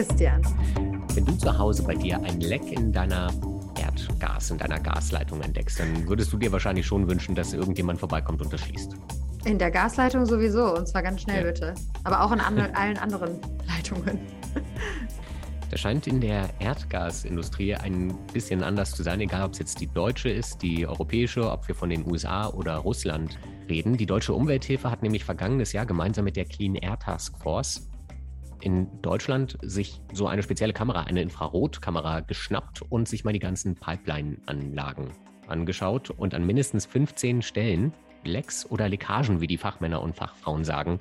Christian. Wenn du zu Hause bei dir ein Leck in deiner Erdgas, in deiner Gasleitung entdeckst, dann würdest du dir wahrscheinlich schon wünschen, dass irgendjemand vorbeikommt und das schließt. In der Gasleitung sowieso, und zwar ganz schnell ja. bitte. Aber auch in andre, allen anderen Leitungen. Das scheint in der Erdgasindustrie ein bisschen anders zu sein, egal ob es jetzt die deutsche ist, die europäische, ob wir von den USA oder Russland reden. Die deutsche Umwelthilfe hat nämlich vergangenes Jahr gemeinsam mit der Clean Air Task Force in Deutschland sich so eine spezielle Kamera, eine Infrarotkamera geschnappt und sich mal die ganzen Pipeline-Anlagen angeschaut und an mindestens 15 Stellen Lecks oder Leckagen, wie die Fachmänner und Fachfrauen sagen,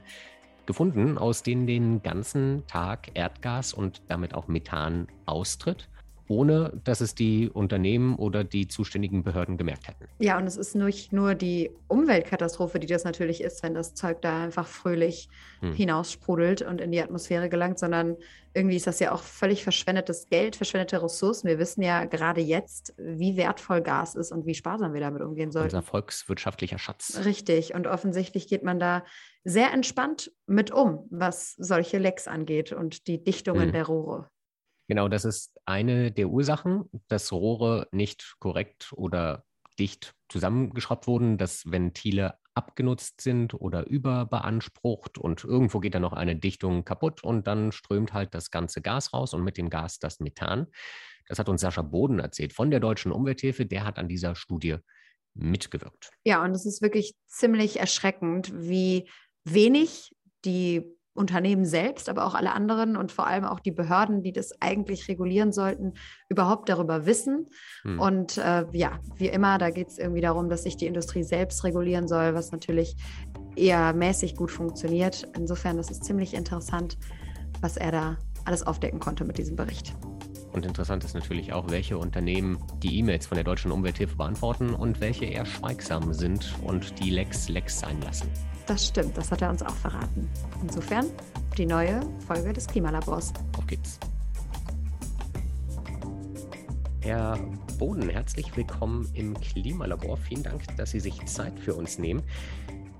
gefunden, aus denen den ganzen Tag Erdgas und damit auch Methan austritt ohne dass es die Unternehmen oder die zuständigen Behörden gemerkt hätten. Ja, und es ist nicht nur die Umweltkatastrophe, die das natürlich ist, wenn das Zeug da einfach fröhlich hm. hinaussprudelt und in die Atmosphäre gelangt, sondern irgendwie ist das ja auch völlig verschwendetes Geld, verschwendete Ressourcen. Wir wissen ja gerade jetzt, wie wertvoll Gas ist und wie sparsam wir damit umgehen sollten. Unser volkswirtschaftlicher Schatz. Richtig. Und offensichtlich geht man da sehr entspannt mit um, was solche Lecks angeht und die Dichtungen hm. der Rohre. Genau, das ist eine der Ursachen, dass Rohre nicht korrekt oder dicht zusammengeschraubt wurden, dass Ventile abgenutzt sind oder überbeansprucht und irgendwo geht dann noch eine Dichtung kaputt und dann strömt halt das ganze Gas raus und mit dem Gas das Methan. Das hat uns Sascha Boden erzählt von der Deutschen Umwelthilfe, der hat an dieser Studie mitgewirkt. Ja, und es ist wirklich ziemlich erschreckend, wie wenig die Unternehmen selbst, aber auch alle anderen und vor allem auch die Behörden, die das eigentlich regulieren sollten, überhaupt darüber wissen. Hm. Und äh, ja, wie immer, da geht es irgendwie darum, dass sich die Industrie selbst regulieren soll, was natürlich eher mäßig gut funktioniert. Insofern, das ist ziemlich interessant, was er da alles aufdecken konnte mit diesem Bericht. Und interessant ist natürlich auch, welche Unternehmen die E-Mails von der deutschen Umwelthilfe beantworten und welche eher schweigsam sind und die Lecks Lecks sein lassen. Das stimmt, das hat er uns auch verraten. Insofern die neue Folge des Klimalabors. Auf geht's. Herr Boden, herzlich willkommen im Klimalabor. Vielen Dank, dass Sie sich Zeit für uns nehmen.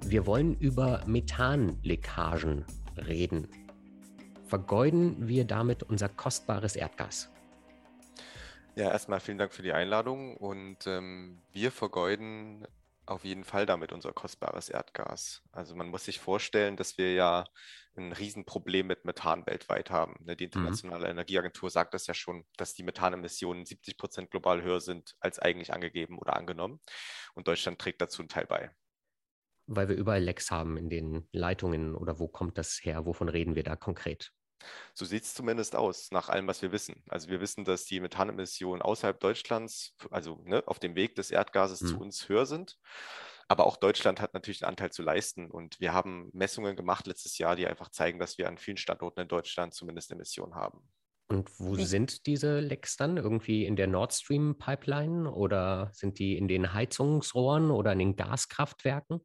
Wir wollen über Methanleckagen reden. Vergeuden wir damit unser kostbares Erdgas? Ja, erstmal vielen Dank für die Einladung und ähm, wir vergeuden auf jeden Fall damit unser kostbares Erdgas. Also man muss sich vorstellen, dass wir ja ein Riesenproblem mit Methan weltweit haben. Ne, die mhm. Internationale mhm. Energieagentur sagt das ja schon, dass die Methanemissionen 70 Prozent global höher sind als eigentlich angegeben oder angenommen. Und Deutschland trägt dazu einen Teil bei. Weil wir überall Lecks haben in den Leitungen oder wo kommt das her? Wovon reden wir da konkret? So sieht es zumindest aus, nach allem, was wir wissen. Also wir wissen, dass die Methanemissionen außerhalb Deutschlands, also ne, auf dem Weg des Erdgases mhm. zu uns höher sind. Aber auch Deutschland hat natürlich einen Anteil zu leisten. Und wir haben Messungen gemacht letztes Jahr, die einfach zeigen, dass wir an vielen Standorten in Deutschland zumindest Emissionen haben. Und wo sind diese Lecks dann? Irgendwie in der Nord Stream Pipeline oder sind die in den Heizungsrohren oder in den Gaskraftwerken?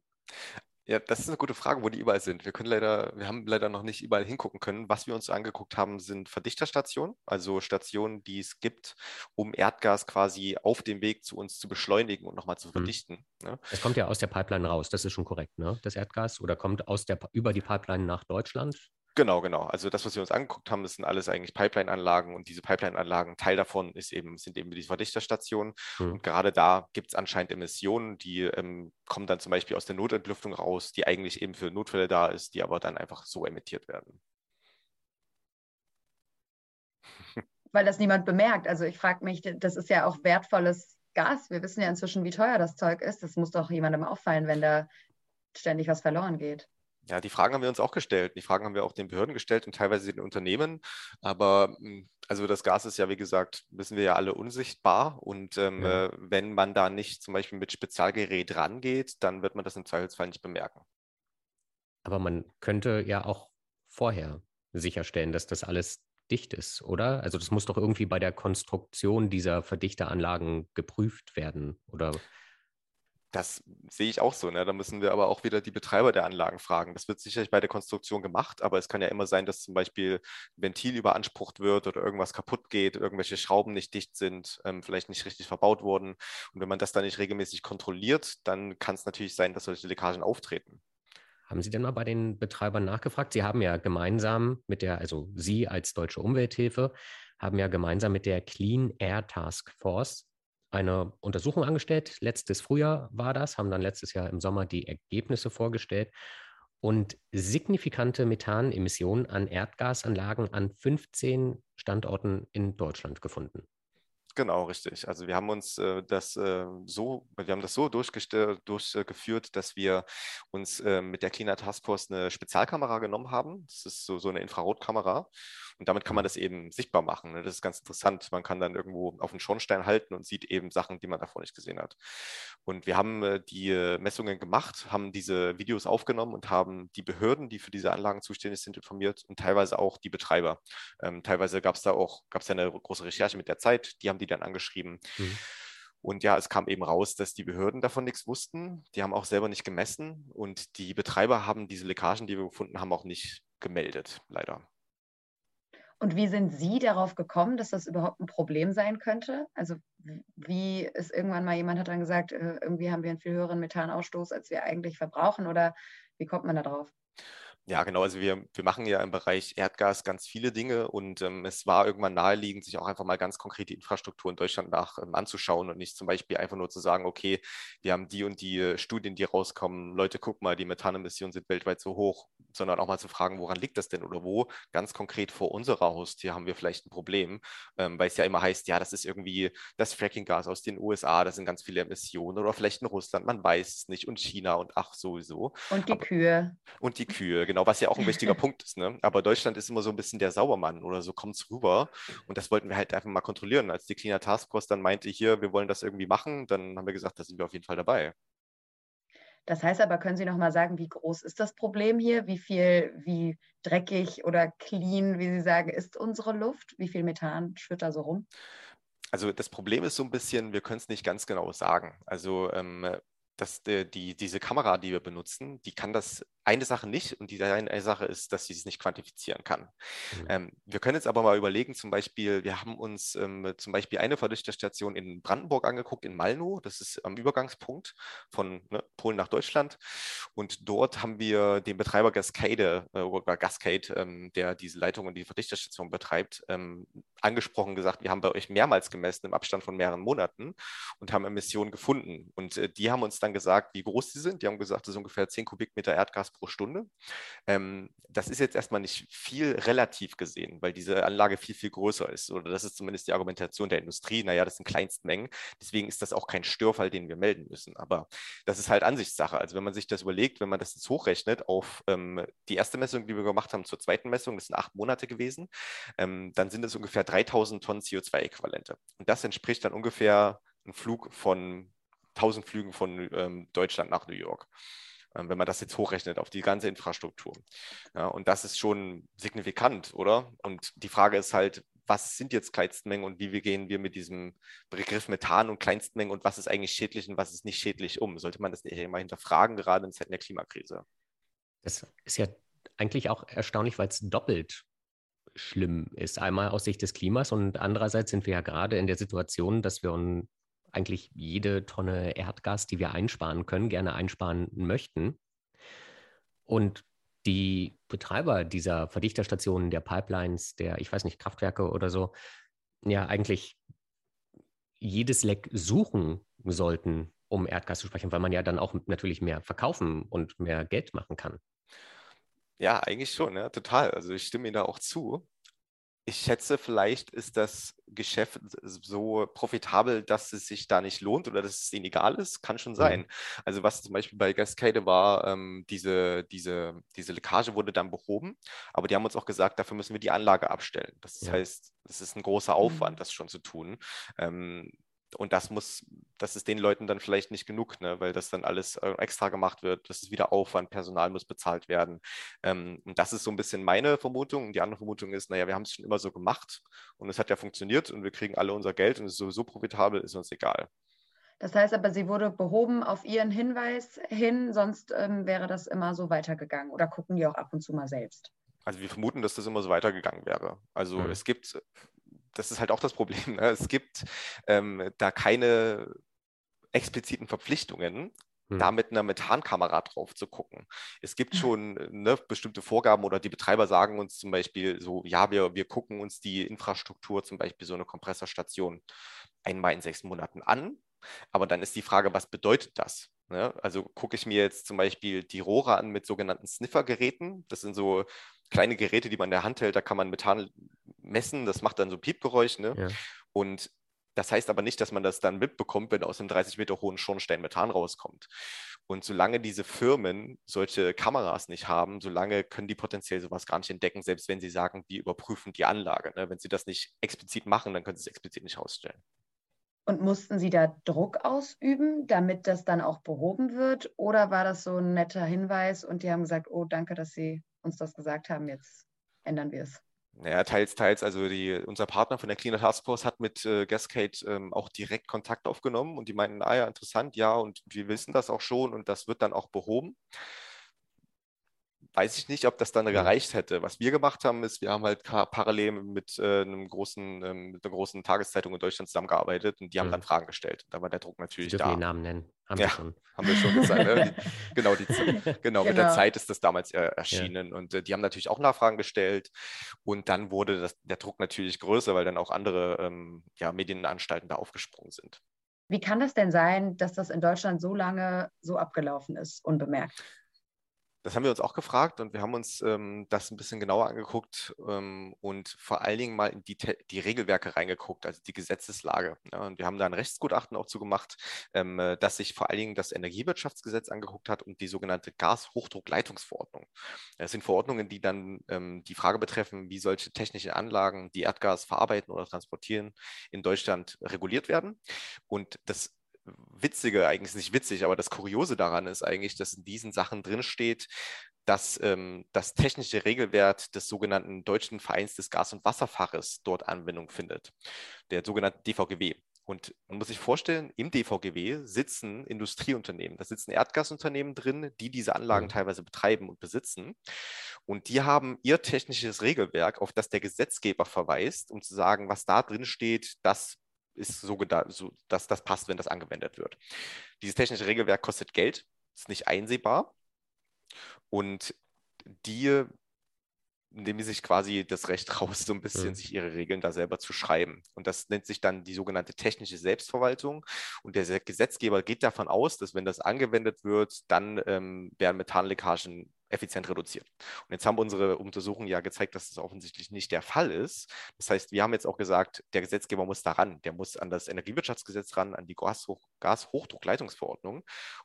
Ja, das ist eine gute Frage, wo die überall sind. Wir können leider, wir haben leider noch nicht überall hingucken können. Was wir uns angeguckt haben, sind Verdichterstationen, also Stationen, die es gibt, um Erdgas quasi auf dem Weg zu uns zu beschleunigen und nochmal zu mhm. verdichten. Mhm. Ne? Es kommt ja aus der Pipeline raus, das ist schon korrekt, ne? Das Erdgas oder kommt aus der über die Pipeline nach Deutschland? Genau, genau. Also das, was wir uns angeguckt haben, das sind alles eigentlich Pipeline-Anlagen und diese Pipeline-Anlagen, Teil davon ist eben, sind eben diese Verdichterstationen. Mhm. Und gerade da gibt es anscheinend Emissionen, die ähm, kommen dann zum Beispiel aus der Notentlüftung raus, die eigentlich eben für Notfälle da ist, die aber dann einfach so emittiert werden. Weil das niemand bemerkt. Also ich frage mich, das ist ja auch wertvolles Gas. Wir wissen ja inzwischen, wie teuer das Zeug ist. Das muss doch jemandem auffallen, wenn da ständig was verloren geht. Ja, die Fragen haben wir uns auch gestellt. Die Fragen haben wir auch den Behörden gestellt und teilweise den Unternehmen. Aber hm, also das Gas ist ja, wie gesagt, wissen wir ja alle unsichtbar. Und ähm, ja. äh, wenn man da nicht zum Beispiel mit Spezialgerät rangeht, dann wird man das im Zweifelsfall nicht bemerken. Aber man könnte ja auch vorher sicherstellen, dass das alles dicht ist, oder? Also das muss doch irgendwie bei der Konstruktion dieser Verdichteranlagen geprüft werden, oder? Das sehe ich auch so. Ne? Da müssen wir aber auch wieder die Betreiber der Anlagen fragen. Das wird sicherlich bei der Konstruktion gemacht, aber es kann ja immer sein, dass zum Beispiel Ventil überansprucht wird oder irgendwas kaputt geht, irgendwelche Schrauben nicht dicht sind, ähm, vielleicht nicht richtig verbaut wurden. Und wenn man das dann nicht regelmäßig kontrolliert, dann kann es natürlich sein, dass solche Leckagen auftreten. Haben Sie denn mal bei den Betreibern nachgefragt? Sie haben ja gemeinsam mit der, also Sie als Deutsche Umwelthilfe, haben ja gemeinsam mit der Clean Air Task Force eine Untersuchung angestellt. Letztes Frühjahr war das, haben dann letztes Jahr im Sommer die Ergebnisse vorgestellt und signifikante Methanemissionen an Erdgasanlagen an 15 Standorten in Deutschland gefunden. Genau, richtig. Also wir haben uns äh, das äh, so, wir haben das so durchgeführt, dass wir uns äh, mit der Cleaner Taskforce eine Spezialkamera genommen haben. Das ist so, so eine Infrarotkamera. Und damit kann man das eben sichtbar machen. Ne? Das ist ganz interessant. Man kann dann irgendwo auf den Schornstein halten und sieht eben Sachen, die man davor nicht gesehen hat. Und wir haben äh, die äh, Messungen gemacht, haben diese Videos aufgenommen und haben die Behörden, die für diese Anlagen zuständig sind, informiert und teilweise auch die Betreiber. Ähm, teilweise gab es da auch, gab es ja eine große Recherche mit der Zeit, die haben die die dann angeschrieben. Mhm. Und ja, es kam eben raus, dass die Behörden davon nichts wussten. Die haben auch selber nicht gemessen und die Betreiber haben diese Leckagen, die wir gefunden haben, auch nicht gemeldet, leider. Und wie sind Sie darauf gekommen, dass das überhaupt ein Problem sein könnte? Also wie ist irgendwann mal jemand hat dann gesagt, äh, irgendwie haben wir einen viel höheren Methanausstoß, als wir eigentlich verbrauchen oder wie kommt man da drauf? Ja, genau. Also wir, wir machen ja im Bereich Erdgas ganz viele Dinge und ähm, es war irgendwann naheliegend, sich auch einfach mal ganz konkret die Infrastruktur in Deutschland nach ähm, anzuschauen und nicht zum Beispiel einfach nur zu sagen, okay, wir haben die und die äh, Studien, die rauskommen, Leute, guck mal, die Methanemissionen sind weltweit so hoch, sondern auch mal zu fragen, woran liegt das denn oder wo ganz konkret vor unserer Haustür haben wir vielleicht ein Problem, ähm, weil es ja immer heißt, ja, das ist irgendwie das Frackinggas aus den USA, das sind ganz viele Emissionen oder vielleicht in Russland, man weiß es nicht und China und ach sowieso. Und die Aber, Kühe. Und die Kühe, genau genau, was ja auch ein wichtiger Punkt ist. Ne? Aber Deutschland ist immer so ein bisschen der Saubermann oder so kommt es rüber. Und das wollten wir halt einfach mal kontrollieren. Als die Cleaner Taskforce dann meinte, hier, wir wollen das irgendwie machen, dann haben wir gesagt, da sind wir auf jeden Fall dabei. Das heißt aber, können Sie noch mal sagen, wie groß ist das Problem hier? Wie viel, wie dreckig oder clean, wie Sie sagen, ist unsere Luft? Wie viel Methan schwirrt da so rum? Also das Problem ist so ein bisschen, wir können es nicht ganz genau sagen. Also ähm, dass die, die, diese Kamera, die wir benutzen, die kann das eine Sache nicht und die eine Sache ist, dass sie es nicht quantifizieren kann. Mhm. Ähm, wir können jetzt aber mal überlegen, zum Beispiel, wir haben uns ähm, zum Beispiel eine Verdichterstation in Brandenburg angeguckt, in Malnow, das ist am Übergangspunkt von ne, Polen nach Deutschland und dort haben wir den Betreiber Gascade äh, oder Gascade, ähm, der diese Leitung und die Verdichterstation betreibt, ähm, angesprochen, gesagt, wir haben bei euch mehrmals gemessen im Abstand von mehreren Monaten und haben Emissionen gefunden und äh, die haben uns dann gesagt, wie groß sie sind. Die haben gesagt, das ist ungefähr 10 Kubikmeter Erdgas pro Stunde. Ähm, das ist jetzt erstmal nicht viel relativ gesehen, weil diese Anlage viel, viel größer ist. Oder das ist zumindest die Argumentation der Industrie. Naja, das sind Kleinstmengen. Deswegen ist das auch kein Störfall, den wir melden müssen. Aber das ist halt Ansichtssache. Also wenn man sich das überlegt, wenn man das jetzt hochrechnet auf ähm, die erste Messung, die wir gemacht haben zur zweiten Messung, das sind acht Monate gewesen, ähm, dann sind es ungefähr 3000 Tonnen CO2-Äquivalente. Und das entspricht dann ungefähr ein Flug von 1000 Flügen von ähm, Deutschland nach New York. Ähm, wenn man das jetzt hochrechnet auf die ganze Infrastruktur. Ja, und das ist schon signifikant, oder? Und die Frage ist halt, was sind jetzt Kleinstmengen und wie gehen wir mit diesem Begriff Methan und Kleinstmengen und was ist eigentlich schädlich und was ist nicht schädlich um? Sollte man das nicht immer hinterfragen, gerade in Zeiten der Klimakrise? Das ist ja eigentlich auch erstaunlich, weil es doppelt schlimm ist. Einmal aus Sicht des Klimas und andererseits sind wir ja gerade in der Situation, dass wir eigentlich jede Tonne Erdgas, die wir einsparen können, gerne einsparen möchten. Und die Betreiber dieser Verdichterstationen, der Pipelines, der, ich weiß nicht, Kraftwerke oder so, ja eigentlich jedes Leck suchen sollten, um Erdgas zu speichern, weil man ja dann auch natürlich mehr verkaufen und mehr Geld machen kann. Ja, eigentlich schon, ja, total. Also ich stimme Ihnen da auch zu ich schätze, vielleicht ist das Geschäft so profitabel, dass es sich da nicht lohnt oder dass es ihnen egal ist. Kann schon sein. Mhm. Also was zum Beispiel bei Cascade war, ähm, diese, diese, diese Leckage wurde dann behoben, aber die haben uns auch gesagt, dafür müssen wir die Anlage abstellen. Das ja. heißt, es ist ein großer Aufwand, mhm. das schon zu tun. Ähm, und das muss, das ist den Leuten dann vielleicht nicht genug, ne? weil das dann alles äh, extra gemacht wird. Das ist wieder Aufwand, Personal muss bezahlt werden. Ähm, und das ist so ein bisschen meine Vermutung. Und die andere Vermutung ist, naja, wir haben es schon immer so gemacht und es hat ja funktioniert und wir kriegen alle unser Geld und es ist sowieso profitabel, ist uns egal. Das heißt aber, sie wurde behoben auf Ihren Hinweis hin, sonst ähm, wäre das immer so weitergegangen oder gucken die auch ab und zu mal selbst? Also wir vermuten, dass das immer so weitergegangen wäre. Also mhm. es gibt das ist halt auch das Problem. Ne? Es gibt ähm, da keine expliziten Verpflichtungen, hm. da mit einer Methankamera drauf zu gucken. Es gibt schon ne, bestimmte Vorgaben oder die Betreiber sagen uns zum Beispiel so, ja, wir, wir gucken uns die Infrastruktur, zum Beispiel so eine Kompressorstation einmal in sechs Monaten an. Aber dann ist die Frage, was bedeutet das? Ne? Also gucke ich mir jetzt zum Beispiel die Rohre an mit sogenannten Sniffer-Geräten. Das sind so kleine Geräte, die man in der Hand hält, da kann man Methan messen, das macht dann so Piepgeräusch. Ne? Ja. Und das heißt aber nicht, dass man das dann mitbekommt, wenn aus einem 30 Meter hohen Schornstein Methan rauskommt. Und solange diese Firmen solche Kameras nicht haben, solange können die potenziell sowas gar nicht entdecken, selbst wenn sie sagen, wir überprüfen die Anlage. Ne? Wenn sie das nicht explizit machen, dann können sie es explizit nicht ausstellen. Und mussten Sie da Druck ausüben, damit das dann auch behoben wird? Oder war das so ein netter Hinweis und die haben gesagt, oh, danke, dass Sie uns das gesagt haben, jetzt ändern wir es? Naja, teils, teils. Also die, unser Partner von der Cleaner Task Force hat mit äh, Gascade ähm, auch direkt Kontakt aufgenommen und die meinten, ah ja, interessant, ja, und wir wissen das auch schon und das wird dann auch behoben weiß ich nicht, ob das dann gereicht hätte. Was wir gemacht haben, ist, wir haben halt parallel mit, äh, einem großen, ähm, mit einer großen Tageszeitung in Deutschland zusammengearbeitet und die haben mhm. dann Fragen gestellt. Da war der Druck natürlich Sie da. den Namen nennen. Haben ja, wir schon. haben wir schon gesagt. Ne? Die, genau, die, genau, genau, mit der genau. Zeit ist das damals äh, erschienen. Ja. Und äh, die haben natürlich auch Nachfragen gestellt. Und dann wurde das, der Druck natürlich größer, weil dann auch andere ähm, ja, Medienanstalten da aufgesprungen sind. Wie kann das denn sein, dass das in Deutschland so lange so abgelaufen ist, unbemerkt? Das haben wir uns auch gefragt und wir haben uns ähm, das ein bisschen genauer angeguckt ähm, und vor allen Dingen mal in die, die Regelwerke reingeguckt, also die Gesetzeslage. Ja, und wir haben da ein Rechtsgutachten auch zugemacht, ähm, äh, dass sich vor allen Dingen das Energiewirtschaftsgesetz angeguckt hat und die sogenannte Gashochdruckleitungsverordnung. Das sind Verordnungen, die dann ähm, die Frage betreffen, wie solche technischen Anlagen, die Erdgas verarbeiten oder transportieren, in Deutschland reguliert werden. Und das Witzige, eigentlich nicht witzig, aber das Kuriose daran ist eigentlich, dass in diesen Sachen drinsteht, dass ähm, das technische Regelwert des sogenannten Deutschen Vereins des Gas- und Wasserfaches dort Anwendung findet, der sogenannte DVGW. Und man muss sich vorstellen, im DVGW sitzen Industrieunternehmen, da sitzen Erdgasunternehmen drin, die diese Anlagen mhm. teilweise betreiben und besitzen. Und die haben ihr technisches Regelwerk, auf das der Gesetzgeber verweist, um zu sagen, was da drin steht, das ist so, so dass das passt, wenn das angewendet wird. Dieses technische Regelwerk kostet Geld, ist nicht einsehbar und die nehmen sich quasi das Recht raus, so ein bisschen mhm. sich ihre Regeln da selber zu schreiben. Und das nennt sich dann die sogenannte technische Selbstverwaltung. Und der Gesetzgeber geht davon aus, dass wenn das angewendet wird, dann ähm, werden Methanleckagen effizient reduziert. Und jetzt haben unsere Untersuchungen ja gezeigt, dass das offensichtlich nicht der Fall ist. Das heißt, wir haben jetzt auch gesagt, der Gesetzgeber muss daran, der muss an das Energiewirtschaftsgesetz ran, an die Gashoch Gashochdruckleitungsverordnung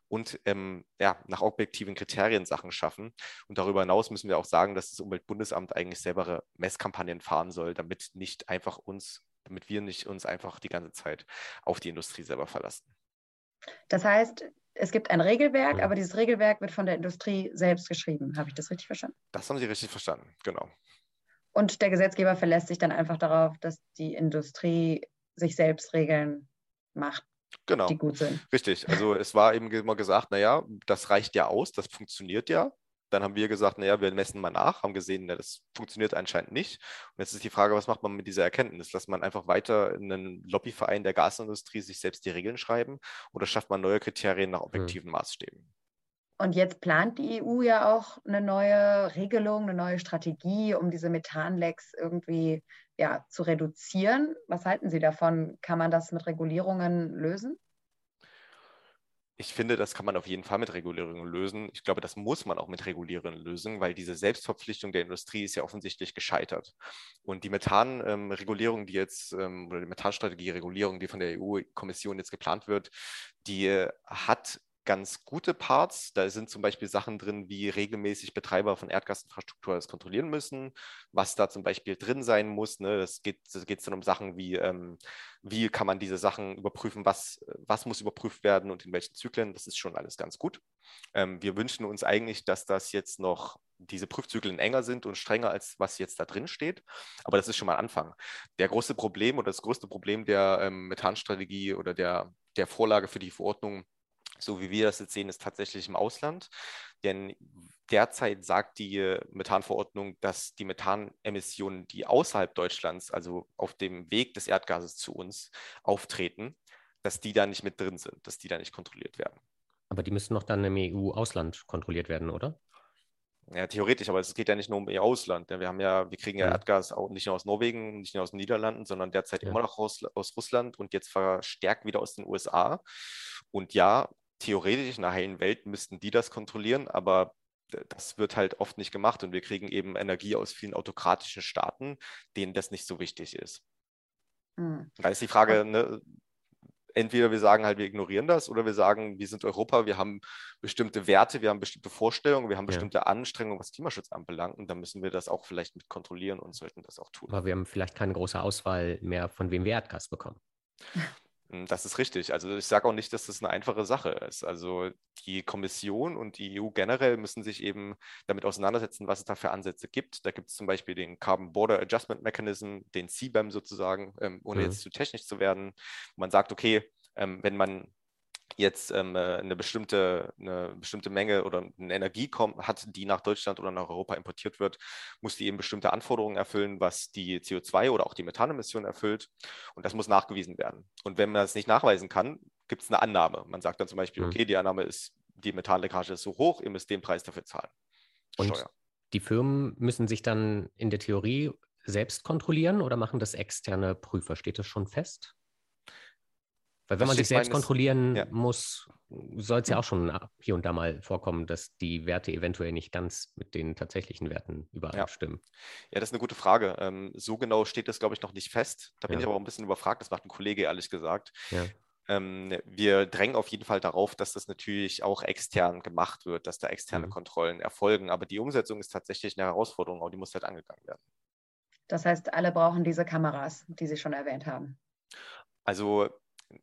und ähm, ja, nach objektiven Kriterien Sachen schaffen. Und darüber hinaus müssen wir auch sagen, dass das Umweltbundesamt eigentlich selber Messkampagnen fahren soll, damit nicht einfach uns, damit wir nicht uns einfach die ganze Zeit auf die Industrie selber verlassen. Das heißt, es gibt ein Regelwerk, mhm. aber dieses Regelwerk wird von der Industrie selbst geschrieben. Habe ich das richtig verstanden? Das haben Sie richtig verstanden, genau. Und der Gesetzgeber verlässt sich dann einfach darauf, dass die Industrie sich selbst Regeln macht, genau. die gut sind. Richtig. Also es war eben immer gesagt, naja, das reicht ja aus, das funktioniert ja. Dann haben wir gesagt, naja, wir messen mal nach, haben gesehen, na, das funktioniert anscheinend nicht. Und jetzt ist die Frage, was macht man mit dieser Erkenntnis? Lässt man einfach weiter in einen Lobbyverein der Gasindustrie sich selbst die Regeln schreiben oder schafft man neue Kriterien nach hm. objektiven mhm. Maßstäben? Und jetzt plant die EU ja auch eine neue Regelung, eine neue Strategie, um diese Methanlecks irgendwie ja, zu reduzieren. Was halten Sie davon? Kann man das mit Regulierungen lösen? Ich finde, das kann man auf jeden Fall mit Regulierungen lösen. Ich glaube, das muss man auch mit Regulierungen lösen, weil diese Selbstverpflichtung der Industrie ist ja offensichtlich gescheitert. Und die Methanregulierung, ähm, die jetzt, ähm, oder die Methanstrategie-Regulierung, die von der EU-Kommission jetzt geplant wird, die äh, hat ganz gute Parts. Da sind zum Beispiel Sachen drin, wie regelmäßig Betreiber von Erdgasinfrastruktur das kontrollieren müssen, was da zum Beispiel drin sein muss. Ne? Das geht es dann um Sachen wie, ähm, wie kann man diese Sachen überprüfen, was, was muss überprüft werden und in welchen Zyklen. Das ist schon alles ganz gut. Ähm, wir wünschen uns eigentlich, dass das jetzt noch diese Prüfzyklen enger sind und strenger als was jetzt da drin steht. Aber das ist schon mal Anfang. Der große Problem oder das größte Problem der ähm, Methanstrategie oder der, der Vorlage für die Verordnung so wie wir das jetzt sehen, ist tatsächlich im Ausland. Denn derzeit sagt die Methanverordnung, dass die Methanemissionen, die außerhalb Deutschlands, also auf dem Weg des Erdgases zu uns auftreten, dass die da nicht mit drin sind, dass die da nicht kontrolliert werden. Aber die müssen noch dann im EU-Ausland kontrolliert werden, oder? Ja, theoretisch, aber es geht ja nicht nur um ihr Ausland. Wir haben ja, wir kriegen ja, ja. Erdgas auch nicht nur aus Norwegen, nicht nur aus den Niederlanden, sondern derzeit ja. immer noch aus, aus Russland und jetzt verstärkt wieder aus den USA. Und ja, theoretisch in der heilen Welt müssten die das kontrollieren, aber das wird halt oft nicht gemacht und wir kriegen eben Energie aus vielen autokratischen Staaten, denen das nicht so wichtig ist. Mhm. Da ist die Frage, ne, entweder wir sagen halt, wir ignorieren das oder wir sagen, wir sind Europa, wir haben bestimmte Werte, wir haben bestimmte Vorstellungen, wir haben bestimmte ja. Anstrengungen, was Klimaschutz anbelangt und dann müssen wir das auch vielleicht mit kontrollieren und sollten das auch tun. Aber wir haben vielleicht keine große Auswahl mehr, von wem wir Erdgas bekommen. Hm, das ist richtig. Also ich sage auch nicht, dass das eine einfache Sache ist. Also die Kommission und die EU generell müssen sich eben damit auseinandersetzen, was es da für Ansätze gibt. Da gibt es zum Beispiel den Carbon Border Adjustment Mechanism, den CBAM sozusagen, ähm, ohne mhm. jetzt zu technisch zu werden. Man sagt, okay, ähm, wenn man jetzt ähm, äh, eine, bestimmte, eine bestimmte Menge oder eine Energie kommt, hat, die nach Deutschland oder nach Europa importiert wird, muss die eben bestimmte Anforderungen erfüllen, was die CO2 oder auch die Methanemission erfüllt. Und das muss nachgewiesen werden. Und wenn man das nicht nachweisen kann, gibt es eine Annahme. Man sagt dann zum Beispiel, mhm. okay, die Annahme ist, die Methanleckage ist so hoch, ihr müsst den Preis dafür zahlen. Und Steuer. die Firmen müssen sich dann in der Theorie selbst kontrollieren oder machen das externe Prüfer? Steht das schon fest? Weil wenn das man sich selbst kontrollieren ja. muss, soll es ja auch schon hier und da mal vorkommen, dass die Werte eventuell nicht ganz mit den tatsächlichen Werten übereinstimmen. Ja, ja das ist eine gute Frage. Ähm, so genau steht das, glaube ich, noch nicht fest. Da bin ja. ich aber auch ein bisschen überfragt. Das macht ein Kollege ehrlich gesagt. Ja. Ähm, wir drängen auf jeden Fall darauf, dass das natürlich auch extern gemacht wird, dass da externe mhm. Kontrollen erfolgen. Aber die Umsetzung ist tatsächlich eine Herausforderung, auch die muss halt angegangen werden. Das heißt, alle brauchen diese Kameras, die Sie schon erwähnt haben. Also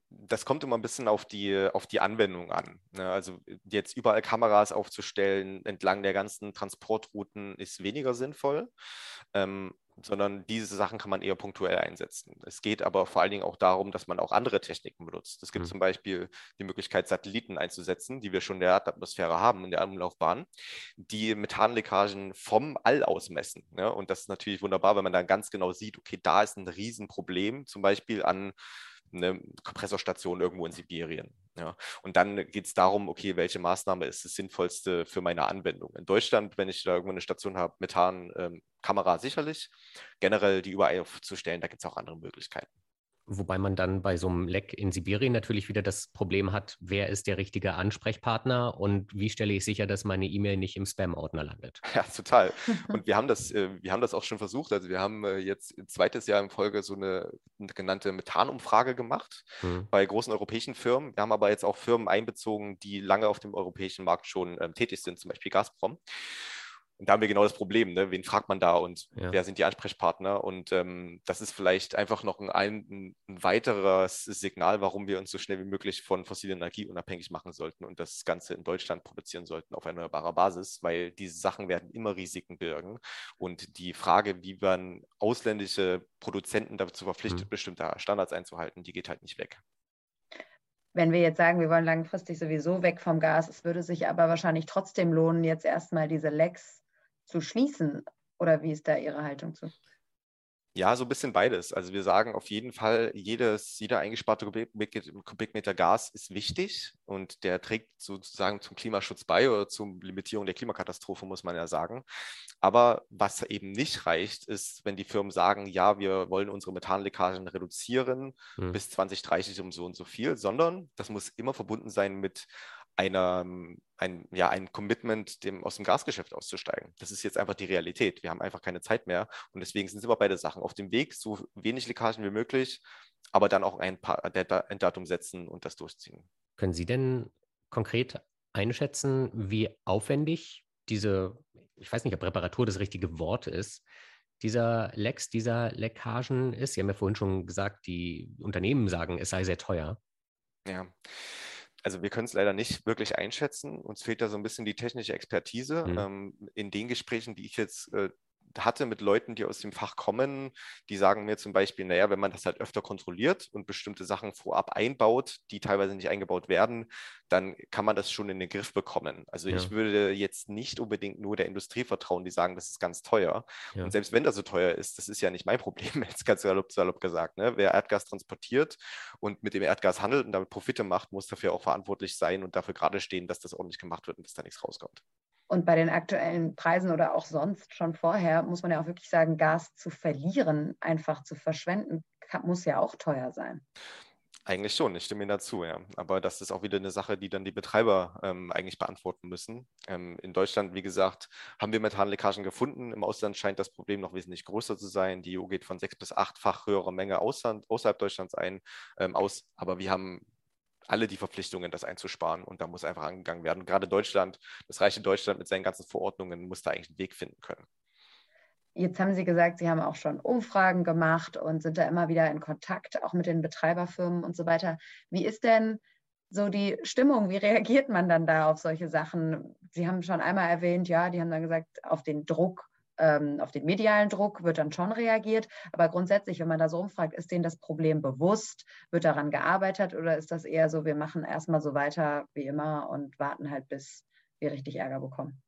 das kommt immer ein bisschen auf die, auf die Anwendung an. Ne? Also jetzt überall Kameras aufzustellen entlang der ganzen Transportrouten ist weniger sinnvoll, ähm, sondern diese Sachen kann man eher punktuell einsetzen. Es geht aber vor allen Dingen auch darum, dass man auch andere Techniken benutzt. Es gibt mhm. zum Beispiel die Möglichkeit, Satelliten einzusetzen, die wir schon in der Erdatmosphäre haben, in der Umlaufbahn, die Methanleckagen vom All aus messen. Ne? Und das ist natürlich wunderbar, wenn man dann ganz genau sieht, okay, da ist ein Riesenproblem, zum Beispiel an eine Kompressorstation irgendwo in Sibirien. Ja. Und dann geht es darum, okay, welche Maßnahme ist das sinnvollste für meine Anwendung? In Deutschland, wenn ich da irgendwo eine Station habe, Methan, ähm, sicherlich. Generell die überall aufzustellen, da gibt es auch andere Möglichkeiten. Wobei man dann bei so einem Leck in Sibirien natürlich wieder das Problem hat, wer ist der richtige Ansprechpartner und wie stelle ich sicher, dass meine E-Mail nicht im Spam-Ordner landet. Ja, total. Und wir haben das, äh, wir haben das auch schon versucht. Also wir haben äh, jetzt zweites Jahr in Folge so eine, eine genannte Methanumfrage gemacht hm. bei großen europäischen Firmen. Wir haben aber jetzt auch Firmen einbezogen, die lange auf dem europäischen Markt schon ähm, tätig sind, zum Beispiel Gazprom. Und da haben wir genau das Problem, ne? wen fragt man da und ja. wer sind die Ansprechpartner? Und ähm, das ist vielleicht einfach noch ein, ein, ein, weiteres Signal, warum wir uns so schnell wie möglich von fossiler Energie unabhängig machen sollten und das Ganze in Deutschland produzieren sollten auf erneuerbarer Basis, weil diese Sachen werden immer Risiken birgen. Und die Frage, wie man ausländische Produzenten dazu verpflichtet, mhm. bestimmte Standards einzuhalten, die geht halt nicht weg wenn wir jetzt sagen, wir wollen langfristig sowieso weg vom Gas, es würde sich aber wahrscheinlich trotzdem lohnen, jetzt erstmal diese Lecks zu schließen? Oder wie ist da Ihre Haltung zu? Ja, so ein bisschen beides. Also wir sagen auf jeden Fall, jedes, jeder eingesparte Kubikmeter Gas ist wichtig und der trägt sozusagen zum Klimaschutz bei oder zur Limitierung der Klimakatastrophe, muss man ja sagen. Aber was eben nicht reicht, ist, wenn die Firmen sagen, ja, wir wollen unsere Methanleckagen reduzieren mhm. bis 2030 um so und so viel, sondern das muss immer verbunden sein mit einer, ein, ja, ein Commitment, dem aus dem Gasgeschäft auszusteigen. Das ist jetzt einfach die Realität. Wir haben einfach keine Zeit mehr und deswegen sind es immer beide Sachen. Auf dem Weg, so wenig Leckagen wie möglich, aber dann auch ein Enddatum setzen und das durchziehen. Können Sie denn konkret einschätzen, wie aufwendig diese, ich weiß nicht, ob Reparatur das richtige Wort ist, dieser Lecks, dieser Leckagen ist? Sie haben ja vorhin schon gesagt, die Unternehmen sagen, es sei sehr teuer. Ja, also wir können es leider nicht wirklich einschätzen. Uns fehlt da so ein bisschen die technische Expertise. Mhm. Ähm, in den Gesprächen, die ich jetzt äh, hatte mit Leuten, die aus dem Fach kommen, die sagen mir zum Beispiel, naja, wenn man das halt öfter kontrolliert und bestimmte Sachen vorab einbaut, die teilweise nicht eingebaut werden, dann kann man das schon in den Griff bekommen. Also ja. ich würde jetzt nicht unbedingt nur der Industrie vertrauen, die sagen, das ist ganz teuer. Ja. Und selbst wenn das so teuer ist, das ist ja nicht mein Problem, jetzt ganz salopp, salopp gesagt. Ne? Wer Erdgas transportiert und mit dem Erdgas handelt und damit Profite macht, muss dafür auch verantwortlich sein und dafür gerade stehen, dass das ordentlich gemacht wird und dass da nichts rauskommt. Und bei den aktuellen Preisen oder auch sonst schon vorher muss man ja auch wirklich sagen, Gas zu verlieren, einfach zu verschwenden, muss ja auch teuer sein. Eigentlich schon, ich stimme Ihnen dazu, ja. Aber das ist auch wieder eine Sache, die dann die Betreiber ähm, eigentlich beantworten müssen. Ähm, in Deutschland, wie gesagt, haben wir Methanleckagen gefunden. Im Ausland scheint das Problem noch wesentlich größer zu sein. Die EU geht von sechs bis achtfach höherer Menge außerhalb Deutschlands ein, ähm, aus. Aber wir haben alle die Verpflichtungen, das einzusparen. Und da muss einfach angegangen werden. gerade Deutschland, das reiche Deutschland mit seinen ganzen Verordnungen, muss da eigentlich einen Weg finden können. Jetzt haben Sie gesagt, Sie haben auch schon Umfragen gemacht und sind da immer wieder in Kontakt, auch mit den Betreiberfirmen und so weiter. Wie ist denn so die Stimmung? Wie reagiert man dann da auf solche Sachen? Sie haben schon einmal erwähnt, ja, die haben dann gesagt, auf den Druck ähm, auf den medialen Druck wird dann schon reagiert. Aber grundsätzlich, wenn man da so umfragt, ist denen das Problem bewusst? Wird daran gearbeitet oder ist das eher so, wir machen erstmal so weiter wie immer und warten halt, bis wir richtig Ärger bekommen?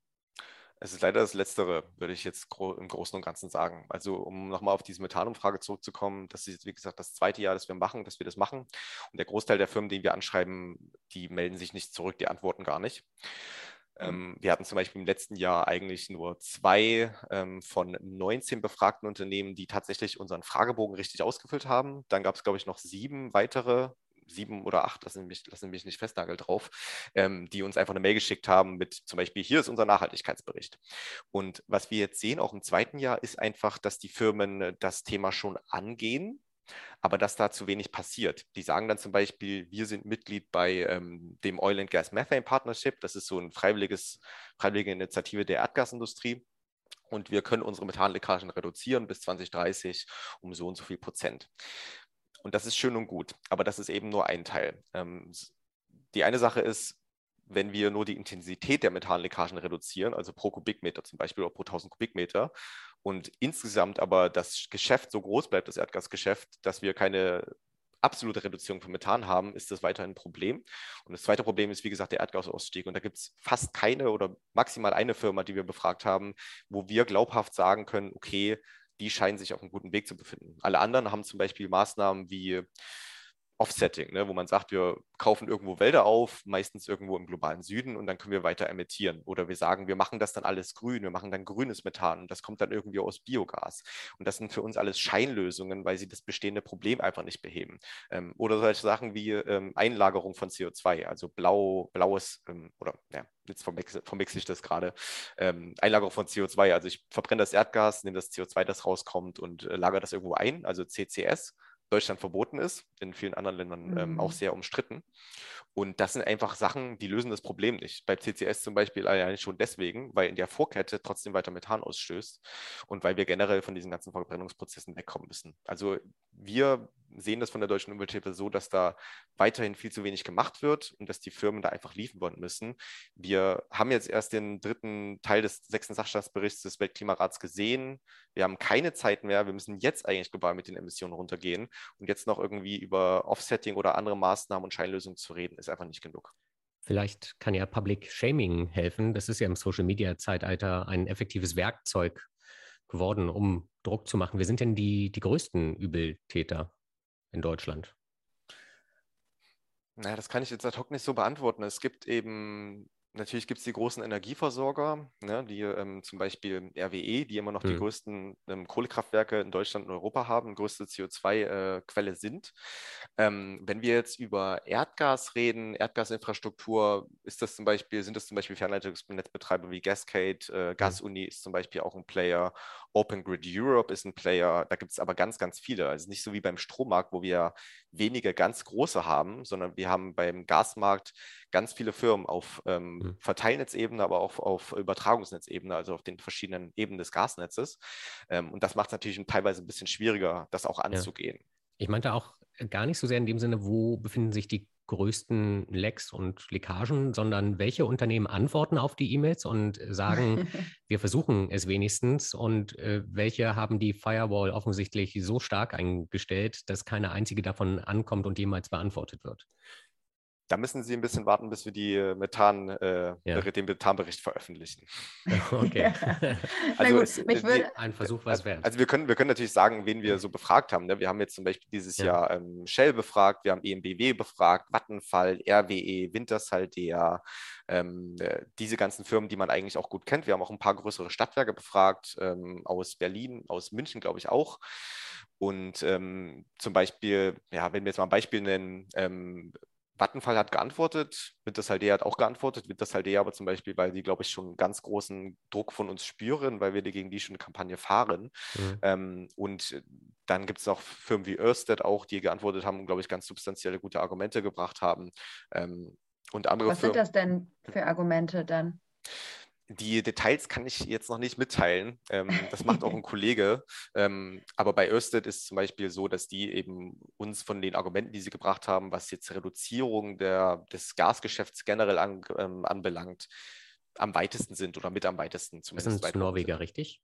Es ist leider das Letztere, würde ich jetzt im Großen und Ganzen sagen. Also, um nochmal auf diese Methanumfrage zurückzukommen, das ist jetzt, wie gesagt, das zweite Jahr, dass wir machen, dass wir das machen. Und der Großteil der Firmen, die wir anschreiben, die melden sich nicht zurück, die antworten gar nicht. Ähm, wir hatten zum Beispiel im letzten Jahr eigentlich nur zwei ähm, von 19 befragten Unternehmen, die tatsächlich unseren Fragebogen richtig ausgefüllt haben. Dann gab es, glaube ich, noch sieben weitere sieben oder acht, lassen mich, lassen mich nicht festnageln drauf, ähm, die uns einfach eine Mail geschickt haben mit zum Beispiel, hier ist unser Nachhaltigkeitsbericht. Und was wir jetzt sehen, auch im zweiten Jahr, ist einfach, dass die Firmen das Thema schon angehen, aber dass da zu wenig passiert. Die sagen dann zum Beispiel, wir sind Mitglied bei ähm, dem Oil and Gas Methane Partnership, das ist so eine freiwillige Initiative der Erdgasindustrie. Und wir können unsere Methanleckagen reduzieren bis 2030 um so und so viel Prozent. Und das ist schön und gut, aber das ist eben nur ein Teil. Ähm, die eine Sache ist, wenn wir nur die Intensität der Methanleckagen reduzieren, also pro Kubikmeter zum Beispiel oder pro 1000 Kubikmeter, und insgesamt aber das Geschäft so groß bleibt, das Erdgasgeschäft, dass wir keine absolute Reduzierung von Methan haben, ist das weiterhin ein Problem. Und das zweite Problem ist, wie gesagt, der Erdgasausstieg. Und da gibt es fast keine oder maximal eine Firma, die wir befragt haben, wo wir glaubhaft sagen können, okay, die scheinen sich auf einem guten Weg zu befinden. Alle anderen haben zum Beispiel Maßnahmen wie Offsetting, ne, wo man sagt, wir kaufen irgendwo Wälder auf, meistens irgendwo im globalen Süden und dann können wir weiter emittieren. Oder wir sagen, wir machen das dann alles grün, wir machen dann grünes Methan und das kommt dann irgendwie aus Biogas. Und das sind für uns alles Scheinlösungen, weil sie das bestehende Problem einfach nicht beheben. Ähm, oder solche Sachen wie ähm, Einlagerung von CO2, also blau, blaues ähm, oder ja, jetzt verwechsel ich das gerade, ähm, Einlagerung von CO2. Also ich verbrenne das Erdgas, nehme das CO2, das rauskommt und äh, lagere das irgendwo ein, also CCS. Deutschland verboten ist, in vielen anderen Ländern mhm. ähm, auch mhm. sehr umstritten. Und das sind einfach Sachen, die lösen das Problem nicht. Bei CCS zum Beispiel allein schon deswegen, weil in der Vorkette trotzdem weiter Methan ausstößt und weil wir generell von diesen ganzen Verbrennungsprozessen wegkommen müssen. Also wir sehen das von der deutschen Umwelthilfe so, dass da weiterhin viel zu wenig gemacht wird und dass die Firmen da einfach liefern müssen. Wir haben jetzt erst den dritten Teil des sechsten Sachstandsberichts des Weltklimarats gesehen. Wir haben keine Zeit mehr. Wir müssen jetzt eigentlich global mit den Emissionen runtergehen. Und jetzt noch irgendwie über Offsetting oder andere Maßnahmen und Scheinlösungen zu reden, ist einfach nicht genug. Vielleicht kann ja Public Shaming helfen. Das ist ja im Social Media Zeitalter ein effektives Werkzeug geworden, um Druck zu machen. Wer sind denn die, die größten Übeltäter in Deutschland? Naja, das kann ich jetzt ad hoc nicht so beantworten. Es gibt eben Natürlich gibt es die großen Energieversorger, ne, die ähm, zum Beispiel RWE, die immer noch mhm. die größten ähm, Kohlekraftwerke in Deutschland und Europa haben, größte CO2-Quelle äh, sind. Ähm, wenn wir jetzt über Erdgas reden, Erdgasinfrastruktur, ist das zum Beispiel, sind das zum Beispiel Fernleitungsnetzbetreiber wie Gascade, äh, mhm. Gasuni ist zum Beispiel auch ein Player, Open Grid Europe ist ein Player, da gibt es aber ganz, ganz viele. Also nicht so wie beim Strommarkt, wo wir wenige ganz große haben, sondern wir haben beim Gasmarkt ganz viele Firmen auf ähm, mhm. Verteilnetzebene, aber auch auf Übertragungsnetzebene, also auf den verschiedenen Ebenen des Gasnetzes. Ähm, und das macht es natürlich teilweise ein bisschen schwieriger, das auch anzugehen. Ja. Ich meinte auch gar nicht so sehr in dem Sinne, wo befinden sich die größten Lecks und Leckagen, sondern welche Unternehmen antworten auf die E-Mails und sagen, wir versuchen es wenigstens und äh, welche haben die Firewall offensichtlich so stark eingestellt, dass keine einzige davon ankommt und jemals beantwortet wird. Da müssen Sie ein bisschen warten, bis wir die äh, Methan, äh, ja. den Methanbericht veröffentlichen. Okay. also gut, es, mich würde... ein Versuch was wert. Also wir können, wir können natürlich sagen, wen wir so befragt haben. Ne? Wir haben jetzt zum Beispiel dieses ja. Jahr ähm, Shell befragt, wir haben EMBW befragt, Vattenfall, RWE, Wintershall DA, ähm, äh, diese ganzen Firmen, die man eigentlich auch gut kennt. Wir haben auch ein paar größere Stadtwerke befragt, ähm, aus Berlin, aus München, glaube ich auch. Und ähm, zum Beispiel, ja, wenn wir jetzt mal ein Beispiel nennen, ähm, Vattenfall hat geantwortet, Wintershall hat auch geantwortet. Wintershall aber zum Beispiel, weil die, glaube ich, schon einen ganz großen Druck von uns spüren, weil wir gegen die schon eine Kampagne fahren. Mhm. Ähm, und dann gibt es auch Firmen wie Ørsted auch, die geantwortet haben und, glaube ich, ganz substanzielle gute Argumente gebracht haben. Ähm, und andere Was Firmen, sind das denn für Argumente dann? Die Details kann ich jetzt noch nicht mitteilen. Ähm, das macht auch ein Kollege. Ähm, aber bei Ørsted ist zum Beispiel so, dass die eben uns von den Argumenten, die sie gebracht haben, was jetzt Reduzierung der, des Gasgeschäfts generell an, ähm, anbelangt, am weitesten sind oder mit am weitesten zumindest. Sind Norweger, sind. richtig?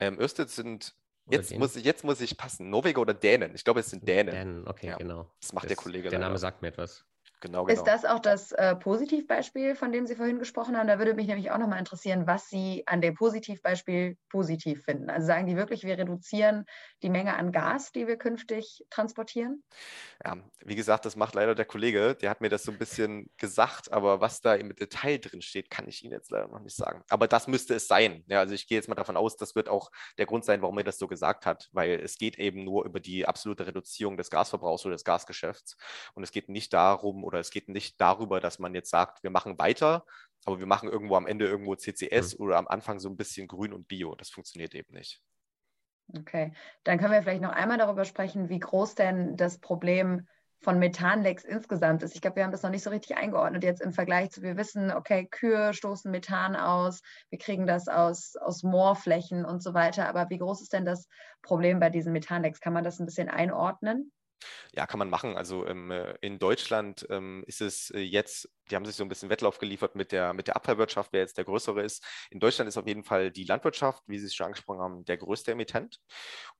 Ähm, Ørsted sind Jetzt muss, ich, jetzt muss ich passen. Norweger oder Dänen? Ich glaube, es sind Dänen. Dänen, okay, ja, genau. Das macht das, der Kollege. Der Name sagt mir etwas. Genau, genau. Ist das auch das äh, Positivbeispiel, von dem Sie vorhin gesprochen haben? Da würde mich nämlich auch nochmal interessieren, was Sie an dem Positivbeispiel positiv finden. Also sagen die wirklich, wir reduzieren die Menge an Gas, die wir künftig transportieren? Ja, wie gesagt, das macht leider der Kollege. Der hat mir das so ein bisschen gesagt, aber was da im Detail drin steht, kann ich Ihnen jetzt leider noch nicht sagen. Aber das müsste es sein. Ja, also ich gehe jetzt mal davon aus, das wird auch der Grund sein, warum er das so gesagt hat, weil es geht eben nur über die absolute Reduzierung des Gasverbrauchs oder des Gasgeschäfts. Und es geht nicht darum, oder es geht nicht darüber, dass man jetzt sagt, wir machen weiter, aber wir machen irgendwo am Ende irgendwo CCS mhm. oder am Anfang so ein bisschen Grün und Bio. Das funktioniert eben nicht. Okay, dann können wir vielleicht noch einmal darüber sprechen, wie groß denn das Problem von Methanlecks insgesamt ist. Ich glaube, wir haben das noch nicht so richtig eingeordnet jetzt im Vergleich zu, wir wissen, okay, Kühe stoßen Methan aus, wir kriegen das aus, aus Moorflächen und so weiter. Aber wie groß ist denn das Problem bei diesen Methanlecks? Kann man das ein bisschen einordnen? Ja, kann man machen. Also ähm, äh, in Deutschland ähm, ist es äh, jetzt die haben sich so ein bisschen Wettlauf geliefert mit der, mit der Abfallwirtschaft, wer jetzt der größere ist. In Deutschland ist auf jeden Fall die Landwirtschaft, wie Sie es schon angesprochen haben, der größte Emittent.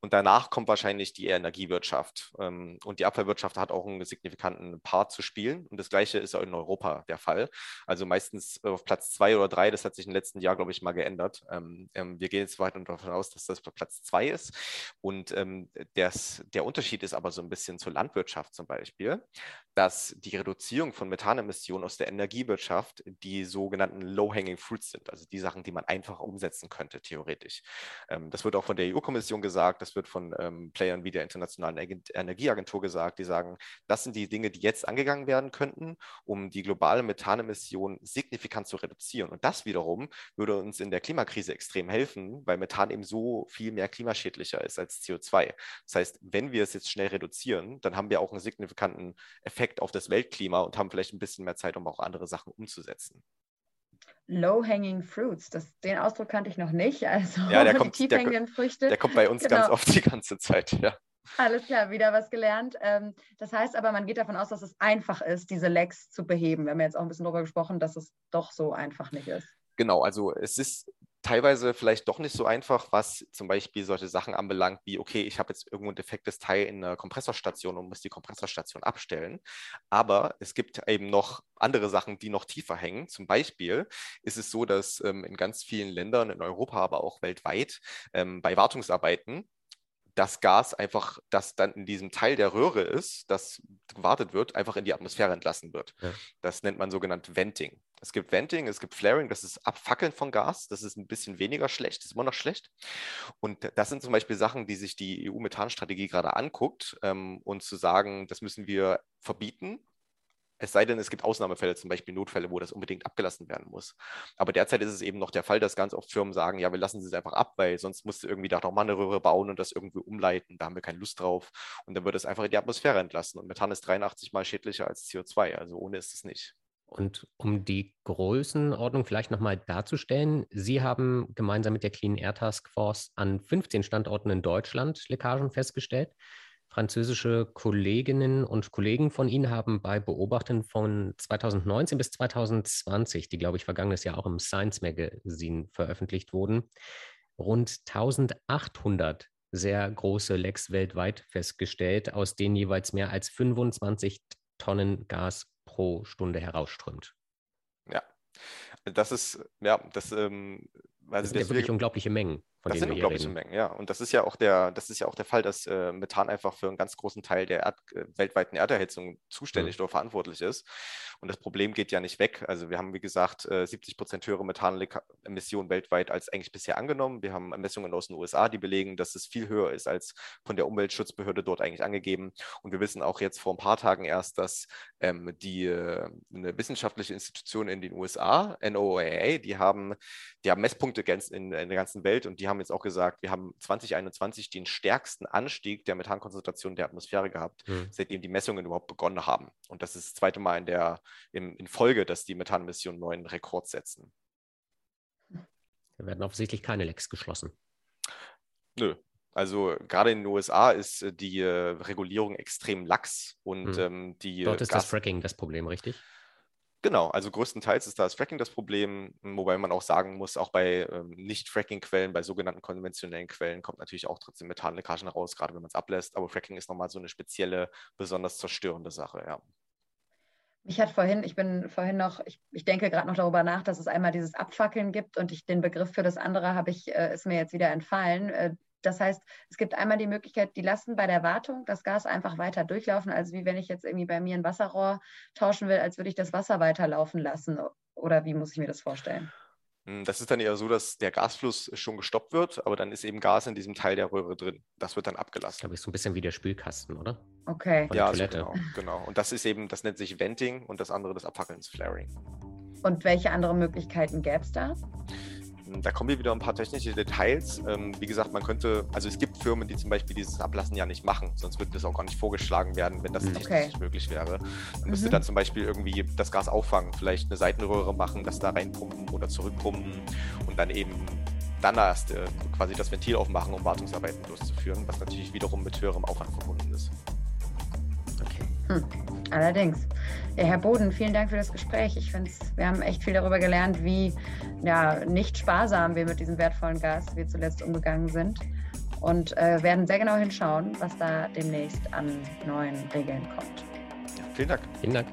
Und danach kommt wahrscheinlich die Energiewirtschaft. Ähm, und die Abfallwirtschaft hat auch einen signifikanten Part zu spielen. Und das Gleiche ist auch in Europa der Fall. Also meistens auf Platz zwei oder drei, das hat sich im letzten Jahr, glaube ich, mal geändert. Ähm, ähm, wir gehen jetzt weiter davon aus, dass das Platz zwei ist. Und das, der Unterschied ist aber so ein bisschen zur Landwirtschaft zum Beispiel, dass die Reduzierung von Methanemissionen aus aus der Energiewirtschaft die sogenannten Low-Hanging Fruits sind, also die Sachen, die man einfach umsetzen könnte, theoretisch. Ähm, das wird auch von der EU-Kommission gesagt, das wird von ähm, Playern wie der Internationalen Energieagentur gesagt, die sagen, das sind die Dinge, die jetzt angegangen werden könnten, um die globale Methanemission signifikant zu reduzieren. Und das wiederum würde uns in der Klimakrise extrem helfen, weil Methan eben so viel mehr klimaschädlicher ist als CO2. Das heißt, wenn wir es jetzt schnell reduzieren, dann haben wir auch einen signifikanten Effekt auf das Weltklima und haben vielleicht ein bisschen mehr Zeit, um um auch andere Sachen umzusetzen. Low-hanging fruits, das, den Ausdruck kannte ich noch nicht. Also ja, der kommt, tiefhängenden der, Früchte. Der kommt bei uns genau. ganz oft die ganze Zeit, ja. Alles klar, wieder was gelernt. Ähm, das heißt aber, man geht davon aus, dass es einfach ist, diese Lecks zu beheben. Wir haben jetzt auch ein bisschen darüber gesprochen, dass es doch so einfach nicht ist. Genau, also es ist teilweise vielleicht doch nicht so einfach, was zum Beispiel solche Sachen anbelangt, wie, okay, ich habe jetzt irgendwo ein defektes Teil in einer Kompressorstation und muss die Kompressorstation abstellen. Aber es gibt eben noch andere Sachen, die noch tiefer hängen. Zum Beispiel ist es so, dass ähm, in ganz vielen Ländern in Europa, aber auch weltweit ähm, bei Wartungsarbeiten das Gas einfach, das dann in diesem Teil der Röhre ist, das gewartet wird, einfach in die Atmosphäre entlassen wird. Ja. Das nennt man sogenannt Venting. Es gibt Venting, es gibt Flaring, das ist Abfackeln von Gas, das ist ein bisschen weniger schlecht, das ist immer noch schlecht. Und das sind zum Beispiel Sachen, die sich die EU-Methanstrategie gerade anguckt ähm, und zu sagen, das müssen wir verbieten, es sei denn, es gibt Ausnahmefälle, zum Beispiel Notfälle, wo das unbedingt abgelassen werden muss. Aber derzeit ist es eben noch der Fall, dass ganz oft Firmen sagen, ja, wir lassen es einfach ab, weil sonst musst du irgendwie da nochmal eine Röhre bauen und das irgendwie umleiten. Da haben wir keine Lust drauf. Und dann wird es einfach in die Atmosphäre entlassen. Und Methan ist 83 mal schädlicher als CO2. Also ohne ist es nicht. Und um die Größenordnung vielleicht nochmal darzustellen, Sie haben gemeinsam mit der Clean Air Task Force an 15 Standorten in Deutschland Leckagen festgestellt. Französische Kolleginnen und Kollegen von Ihnen haben bei Beobachten von 2019 bis 2020, die, glaube ich, vergangenes Jahr auch im Science Magazine veröffentlicht wurden, rund 1800 sehr große Lecks weltweit festgestellt, aus denen jeweils mehr als 25 Tonnen Gas pro Stunde herausströmt. Ja, das ist, ja, das, ähm, also das sind ja wirklich unglaubliche Mengen. Das sind unglaubliche Mengen, ja. Und das ist ja auch der, das ist ja auch der Fall, dass äh, Methan einfach für einen ganz großen Teil der Erd, äh, weltweiten Erderhitzung zuständig mhm. oder verantwortlich ist. Und das Problem geht ja nicht weg. Also wir haben, wie gesagt, äh, 70 Prozent höhere Methanemissionen weltweit als eigentlich bisher angenommen. Wir haben Messungen aus den USA, die belegen, dass es viel höher ist als von der Umweltschutzbehörde dort eigentlich angegeben. Und wir wissen auch jetzt vor ein paar Tagen erst, dass ähm, die äh, eine wissenschaftliche Institution in den USA, NOAA, die haben, die haben Messpunkte in, in der ganzen Welt und die haben haben jetzt auch gesagt, wir haben 2021 den stärksten Anstieg der Methankonzentration der Atmosphäre gehabt, mhm. seitdem die Messungen überhaupt begonnen haben. Und das ist das zweite Mal in, der, in, in Folge, dass die Methanemissionen neuen Rekord setzen. Da werden offensichtlich keine Lecks geschlossen. Nö, also gerade in den USA ist äh, die äh, Regulierung extrem lax und hm. ähm, die. Dort ist Gas das Fracking das Problem, richtig? Genau, also größtenteils ist da das Fracking das Problem, wobei man auch sagen muss, auch bei ähm, Nicht-Fracking-Quellen, bei sogenannten konventionellen Quellen kommt natürlich auch trotzdem Methanleckagen raus, gerade wenn man es ablässt. Aber Fracking ist nochmal so eine spezielle, besonders zerstörende Sache, ja. Ich hatte vorhin, ich bin vorhin noch, ich, ich denke gerade noch darüber nach, dass es einmal dieses Abfackeln gibt und ich den Begriff für das andere habe ich, äh, ist mir jetzt wieder entfallen. Äh, das heißt, es gibt einmal die Möglichkeit, die lassen bei der Wartung das Gas einfach weiter durchlaufen, als wie wenn ich jetzt irgendwie bei mir ein Wasserrohr tauschen will, als würde ich das Wasser weiterlaufen lassen. Oder wie muss ich mir das vorstellen? Hm, das ist dann eher so, dass der Gasfluss schon gestoppt wird, aber dann ist eben Gas in diesem Teil der Röhre drin. Das wird dann abgelassen. Glaube ich, so ein bisschen wie der Spülkasten, oder? Okay. Ja, so genau, genau. Und das ist eben, das nennt sich Venting und das andere das Abfackeln ist Flaring. Und welche anderen Möglichkeiten gäbe es da? Da kommen wir wieder ein paar technische Details. Ähm, wie gesagt, man könnte, also es gibt Firmen, die zum Beispiel dieses Ablassen ja nicht machen, sonst würde das auch gar nicht vorgeschlagen werden, wenn das technisch okay. nicht möglich wäre. Man müsste mhm. dann zum Beispiel irgendwie das Gas auffangen, vielleicht eine Seitenröhre machen, das da reinpumpen oder zurückpumpen und dann eben dann erst äh, quasi das Ventil aufmachen, um Wartungsarbeiten durchzuführen, was natürlich wiederum mit höherem Aufwand verbunden ist. Okay. Hm. Allerdings. Ja, Herr Boden, vielen Dank für das Gespräch. Ich finde, wir haben echt viel darüber gelernt, wie ja, nicht sparsam wir mit diesem wertvollen Gas wir zuletzt umgegangen sind. Und äh, werden sehr genau hinschauen, was da demnächst an neuen Regeln kommt. Ja, vielen Dank. Vielen Dank.